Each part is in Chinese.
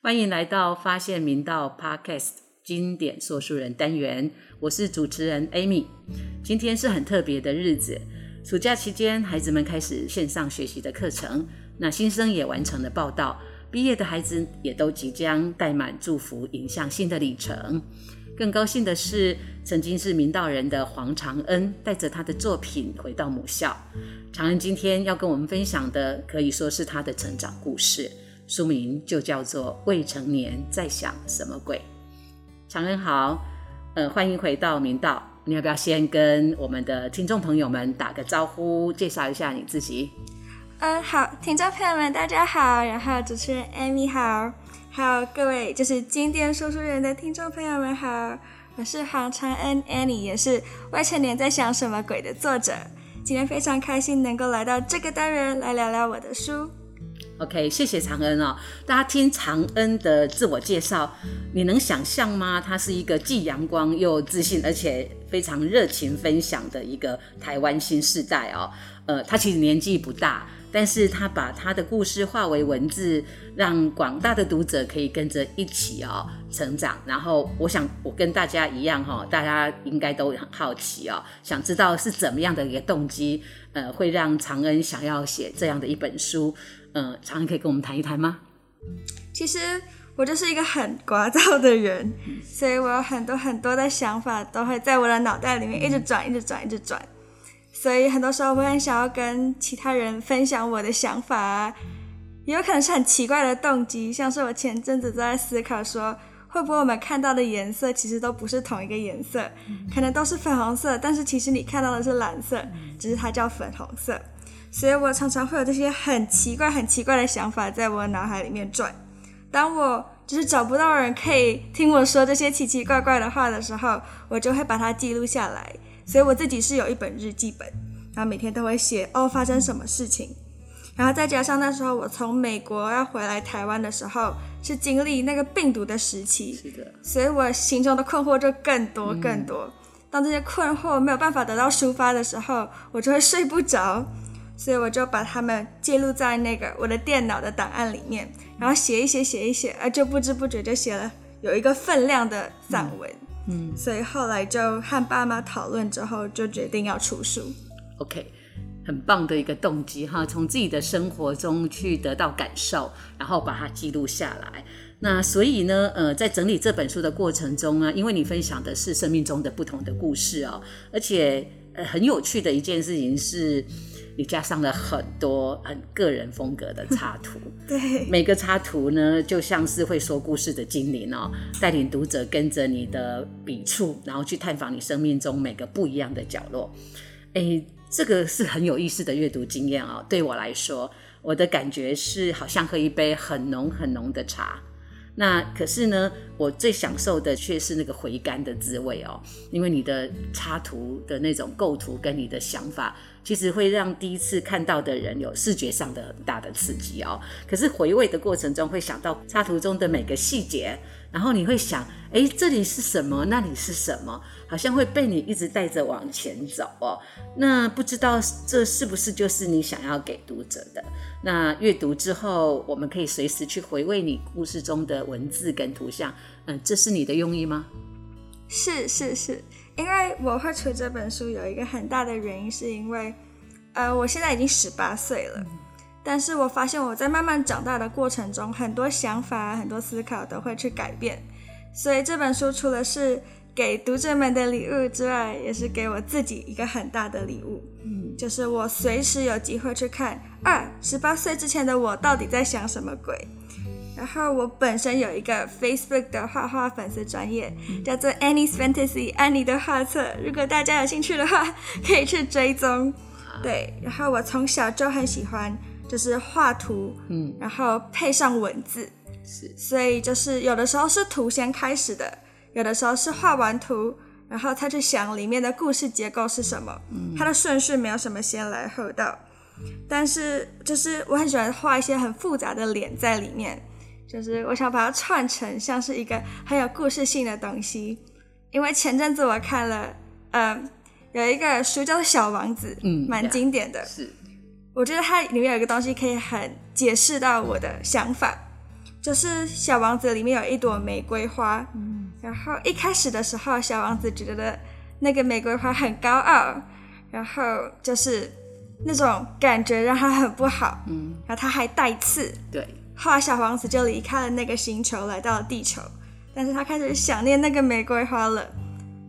欢迎来到发现明道 Podcast 经典说书人单元，我是主持人 Amy。今天是很特别的日子，暑假期间，孩子们开始线上学习的课程，那新生也完成了报道，毕业的孩子也都即将带满祝福，迎向新的里程。更高兴的是，曾经是明道人的黄长恩带着他的作品回到母校。长恩今天要跟我们分享的，可以说是他的成长故事。书名就叫做《未成年在想什么鬼》。长恩好，呃，欢迎回到明道。你要不要先跟我们的听众朋友们打个招呼，介绍一下你自己？嗯，好，听众朋友们大家好，然后主持人 Amy 好，还有各位就是经典说书人的听众朋友们好，我是黄长恩 Annie，也是《未成年在想什么鬼》的作者。今天非常开心能够来到这个单元来聊聊我的书。OK，谢谢长恩哦。大家听长恩的自我介绍，你能想象吗？他是一个既阳光又自信，而且非常热情分享的一个台湾新世代哦。呃，他其实年纪不大，但是他把他的故事化为文字，让广大的读者可以跟着一起哦成长。然后，我想我跟大家一样哈，大家应该都很好奇哦，想知道是怎么样的一个动机，呃，会让长恩想要写这样的一本书。嗯，常恩可以跟我们谈一谈吗？其实我就是一个很聒噪的人，所以我有很多很多的想法都会在我的脑袋里面一直转，一直转，一直转。所以很多时候我很想要跟其他人分享我的想法啊，也有可能是很奇怪的动机，像是我前阵子都在思考说，会不会我们看到的颜色其实都不是同一个颜色，可能都是粉红色，但是其实你看到的是蓝色，只是它叫粉红色。所以我常常会有这些很奇怪、很奇怪的想法在我脑海里面转。当我就是找不到人可以听我说这些奇奇怪怪的话的时候，我就会把它记录下来。所以我自己是有一本日记本，然后每天都会写哦发生什么事情。然后再加上那时候我从美国要回来台湾的时候，是经历那个病毒的时期，是的，所以我心中的困惑就更多更多。当这些困惑没有办法得到抒发的时候，我就会睡不着。所以我就把它们记录在那个我的电脑的档案里面，然后写一写，写一写，啊，就不知不觉就写了有一个分量的散文。嗯，所以后来就和爸妈讨论之后，就决定要出书。OK，很棒的一个动机哈，从自己的生活中去得到感受，然后把它记录下来。那所以呢，呃，在整理这本书的过程中啊，因为你分享的是生命中的不同的故事哦，而且呃很有趣的一件事情是。你加上了很多很个人风格的插图，对，每个插图呢，就像是会说故事的精灵哦，带领读者跟着你的笔触，然后去探访你生命中每个不一样的角落。哎，这个是很有意思的阅读经验哦。对我来说，我的感觉是好像喝一杯很浓很浓的茶。那可是呢，我最享受的却是那个回甘的滋味哦，因为你的插图的那种构图跟你的想法。其实会让第一次看到的人有视觉上的很大的刺激哦。可是回味的过程中，会想到插图中的每个细节，然后你会想，哎，这里是什么？那里是什么？好像会被你一直带着往前走哦。那不知道这是不是就是你想要给读者的？那阅读之后，我们可以随时去回味你故事中的文字跟图像。嗯，这是你的用意吗？是是是。因为我会出这本书有一个很大的原因，是因为，呃，我现在已经十八岁了，但是我发现我在慢慢长大的过程中，很多想法、很多思考都会去改变，所以这本书除了是给读者们的礼物之外，也是给我自己一个很大的礼物，嗯，就是我随时有机会去看，二，十八岁之前的我到底在想什么鬼。然后我本身有一个 Facebook 的画画粉丝专业，叫做 Annie's Fantasy 安妮的画册。如果大家有兴趣的话，可以去追踪。对，然后我从小就很喜欢，就是画图，嗯，然后配上文字，是。所以就是有的时候是图先开始的，有的时候是画完图，然后他去想里面的故事结构是什么，嗯它的顺序没有什么先来后到。但是就是我很喜欢画一些很复杂的脸在里面。就是我想把它串成像是一个很有故事性的东西。因为前阵子我看了，嗯，有一个书叫做《小王子》，嗯蛮经典的。是，我觉得它里面有一个东西可以很解释到我的想法，就是《小王子》里面有一朵玫瑰花，嗯然后一开始的时候，小王子觉得那个玫瑰花很高傲，然后就是那种感觉让他很不好，嗯，然后他还带刺。对，后来小王子就离开了那个星球，来到了地球，但是他开始想念那个玫瑰花了。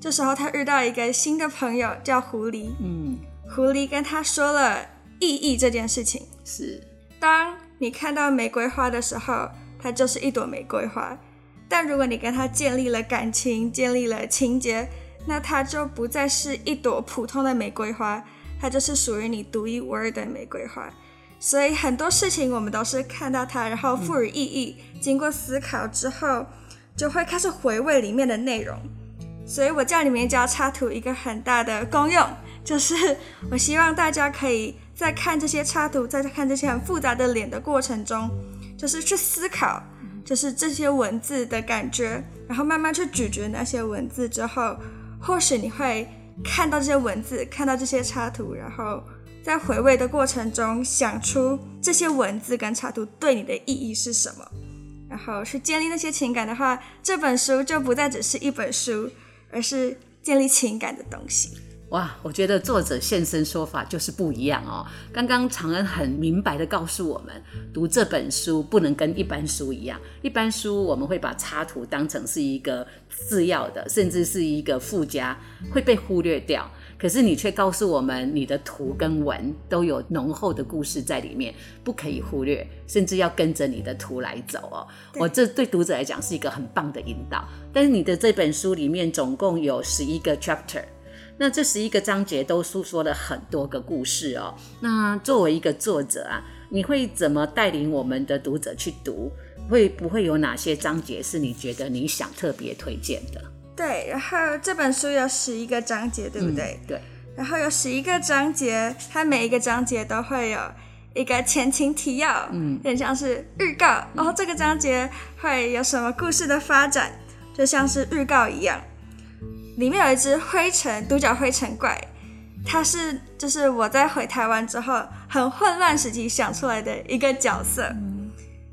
这时候他遇到一个新的朋友，叫狐狸。嗯，狐狸跟他说了意义这件事情。是，当你看到玫瑰花的时候，它就是一朵玫瑰花。但如果你跟它建立了感情，建立了情节，那它就不再是一朵普通的玫瑰花，它就是属于你独一无二的玫瑰花。所以很多事情我们都是看到它，然后赋予意义，经过思考之后，就会开始回味里面的内容。所以我叫里面加插图一个很大的功用，就是我希望大家可以在看这些插图，在看这些很复杂的脸的过程中，就是去思考，就是这些文字的感觉，然后慢慢去咀嚼那些文字之后，或许你会看到这些文字，看到这些插图，然后在回味的过程中想出这些文字跟插图对你的意义是什么。然后去建立那些情感的话，这本书就不再只是一本书，而是建立情感的东西。哇，我觉得作者现身说法就是不一样哦。刚刚常恩很明白的告诉我们，读这本书不能跟一般书一样。一般书我们会把插图当成是一个次要的，甚至是一个附加，会被忽略掉。可是你却告诉我们，你的图跟文都有浓厚的故事在里面，不可以忽略，甚至要跟着你的图来走哦。我这对读者来讲是一个很棒的引导。但是你的这本书里面总共有十一个 chapter。那这十一个章节都诉说了很多个故事哦。那作为一个作者啊，你会怎么带领我们的读者去读？会不会有哪些章节是你觉得你想特别推荐的？对，然后这本书有十一个章节，对不对？嗯对，然后有十一个章节，它每一个章节都会有一个前情提要，嗯，有点像是预告。然后这个章节会有什么故事的发展，就像是预告一样。里面有一只灰尘独角灰尘怪，它是就是我在回台湾之后很混乱时期想出来的一个角色。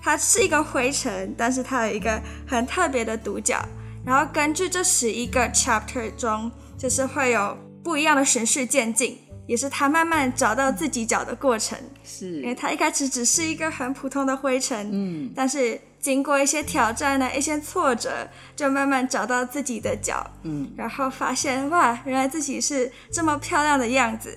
它是一个灰尘，但是它有一个很特别的独角。然后根据这十一个 chapter 中，就是会有不一样的循序渐进，也是他慢慢找到自己脚的过程。是因为，他一开始只是一个很普通的灰尘，嗯，但是经过一些挑战呢，一些挫折，就慢慢找到自己的脚，嗯，然后发现哇，原来自己是这么漂亮的样子。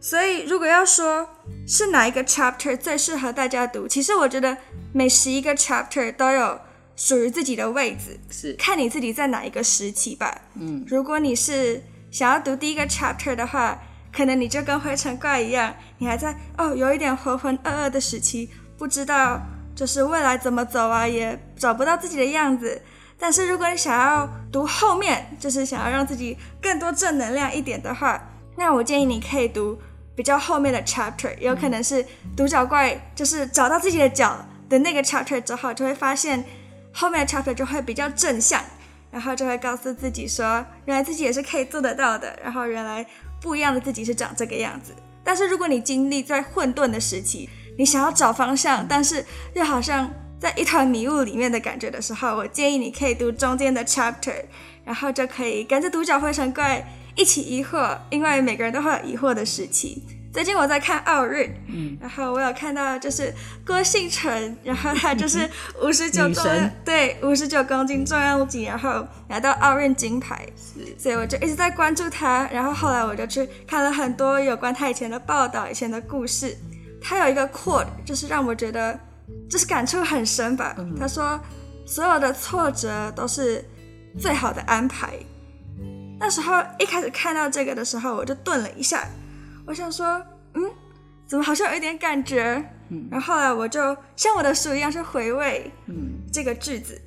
所以如果要说是哪一个 chapter 最适合大家读，其实我觉得每十一个 chapter 都有属于自己的位置，是，看你自己在哪一个时期吧。嗯，如果你是想要读第一个 chapter 的话，可能你就跟灰尘怪一样，你还在哦有一点浑浑噩噩的时期，不知道就是未来怎么走啊，也找不到自己的样子。但是如果你想要读后面，就是想要让自己更多正能量一点的话，那我建议你可以读比较后面的 chapter，有可能是独角怪，就是找到自己的脚的那个 chapter 之后，就会发现后面的 chapter 就会比较正向，然后就会告诉自己说，原来自己也是可以做得到的，然后原来不一样的自己是长这个样子。但是如果你经历在混沌的时期，你想要找方向，但是又好像在一团迷雾里面的感觉的时候，我建议你可以读中间的 chapter，然后就可以跟着独角灰尘怪一起疑惑，因为每个人都会有疑惑的时期。最近我在看奥运，嗯，然后我有看到就是郭幸成，然后他就是 五十九女重，对，五十九公斤重量级，然后拿到奥运金牌，是，所以我就一直在关注他。然后后来我就去看了很多有关他以前的报道、以前的故事。他有一个 quote，就是让我觉得就是感触很深吧。他说：“所有的挫折都是最好的安排。”那时候一开始看到这个的时候，我就顿了一下，我想说，嗯，怎么好像有一点感觉？嗯然后后来我就像我的书一样去回味嗯，这个句子，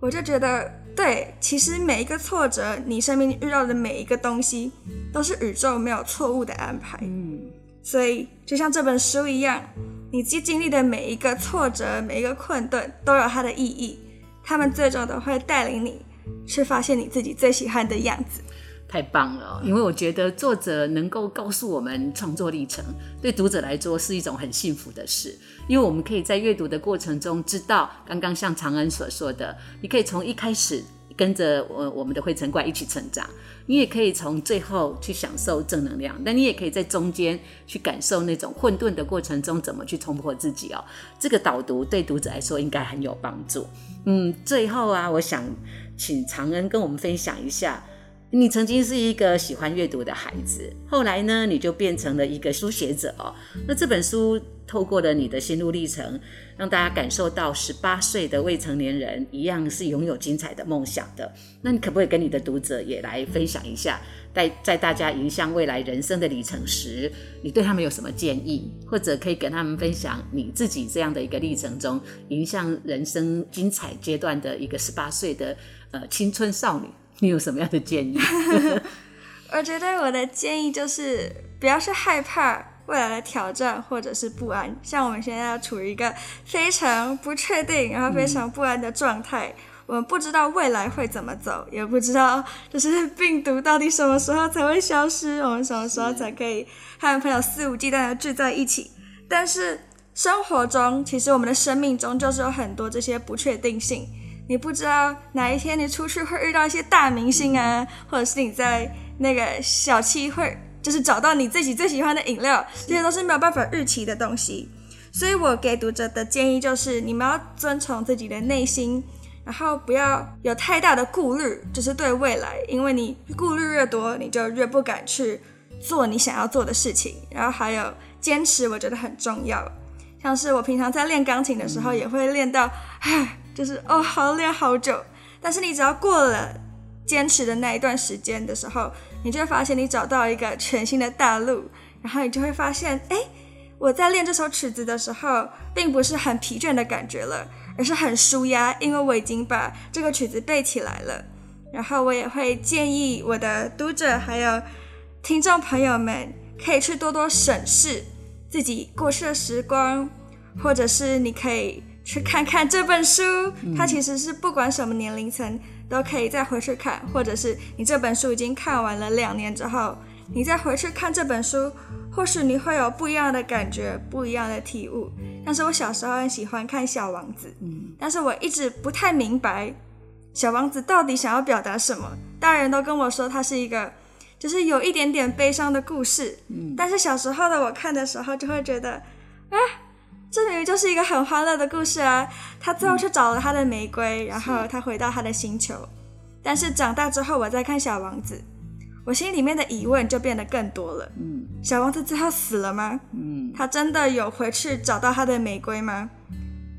我就觉得，对，其实每一个挫折，你生命遇到的每一个东西，都是宇宙没有错误的安排。嗯，所以就像这本书一样，你经经历的每一个挫折、每一个困顿都有它的意义，他们最终都会带领你去发现你自己最喜欢的样子。太棒了，因为我觉得作者能够告诉我们创作历程，对读者来说是一种很幸福的事，因为我们可以在阅读的过程中知道，刚刚像长恩所说的，你可以从一开始跟着我我们的灰尘怪一起成长，你也可以从最后去享受正能量，但你也可以在中间去感受那种混沌的过程中怎么去冲破自己哦。这个导读对读者来说应该很有帮助。嗯，最后啊，我想请长恩跟我们分享一下。你曾经是一个喜欢阅读的孩子，后来呢，你就变成了一个书写者哦。那这本书透过了你的心路历程，让大家感受到十八岁的未成年人一样是拥有精彩的梦想的。那你可不可以跟你的读者也来分享一下，在在大家迎向未来人生的里程时，你对他们有什么建议，或者可以跟他们分享你自己这样的一个历程中，迎向人生精彩阶段的一个十八岁的呃青春少女？你有什么样的建议？我觉得我的建议就是不要去害怕未来的挑战或者是不安。像我们现在处于一个非常不确定，然后非常不安的状态，我们不知道未来会怎么走，也不知道就是病毒到底什么时候才会消失，我们什么时候才可以和朋友肆无忌惮的聚在一起。但是生活中，其实我们的生命中就是有很多这些不确定性。你不知道哪一天你出去会遇到一些大明星啊，或者是你在那个小七会，就是找到你自己最喜欢的饮料，这些都是没有办法预期的东西。所以我给读者的建议就是，你们要遵从自己的内心，然后不要有太大的顾虑，就是对未来，因为你顾虑越多，你就越不敢去做你想要做的事情。然后还有坚持，我觉得很重要。像是我平常在练钢琴的时候，也会练到，唉。就是哦，好练好久，但是你只要过了坚持的那一段时间的时候，你就会发现你找到一个全新的大陆，然后你就会发现，哎，我在练这首曲子的时候，并不是很疲倦的感觉了，而是很舒压，因为我已经把这个曲子背起来了。然后我也会建议我的读者还有听众朋友们，可以去多多审视自己过去的时光，或者是你可以。去看看这本书，它其实是不管什么年龄层都可以再回去看，或者是你这本书已经看完了两年之后，你再回去看这本书，或许你会有不一样的感觉，不一样的体悟。但是我小时候很喜欢看《小王子》，嗯，但是我一直不太明白《小王子》到底想要表达什么。大人都跟我说它是一个，就是有一点点悲伤的故事，嗯，但是小时候的我看的时候就会觉得，啊。这明明就是一个很欢乐的故事啊！他最后去找了他的玫瑰，然后他回到他的星球。但是长大之后，我再看小王子，我心里面的疑问就变得更多了。嗯，小王子最后死了吗？嗯，他真的有回去找到他的玫瑰吗？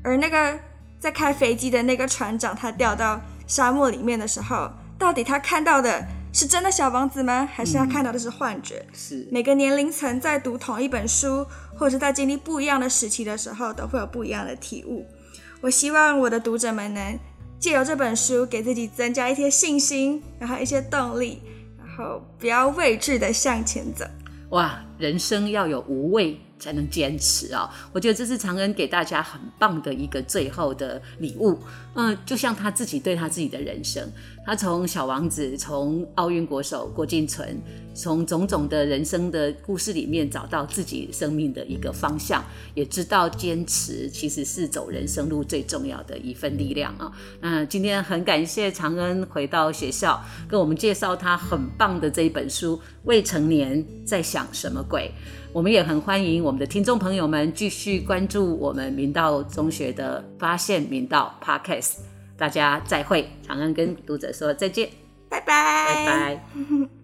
而那个在开飞机的那个船长，他掉到沙漠里面的时候，到底他看到的？是真的小王子吗？还是他看到的是幻觉？是每个年龄层在读同一本书，或者在经历不一样的时期的时候，都会有不一样的体悟。我希望我的读者们能借由这本书，给自己增加一些信心，然后一些动力，然后不要畏惧的向前走。哇，人生要有无畏。才能坚持啊！我觉得这是常恩给大家很棒的一个最后的礼物。嗯，就像他自己对他自己的人生，他从小王子，从奥运国手郭敬存，从种种的人生的故事里面找到自己生命的一个方向，也知道坚持其实是走人生路最重要的一份力量啊。那今天很感谢长恩回到学校，跟我们介绍他很棒的这一本书《未成年在想什么鬼》。我们也很欢迎我们的听众朋友们继续关注我们明道中学的发现明道 Podcast。大家再会，长安跟读者说再见，拜拜，拜拜。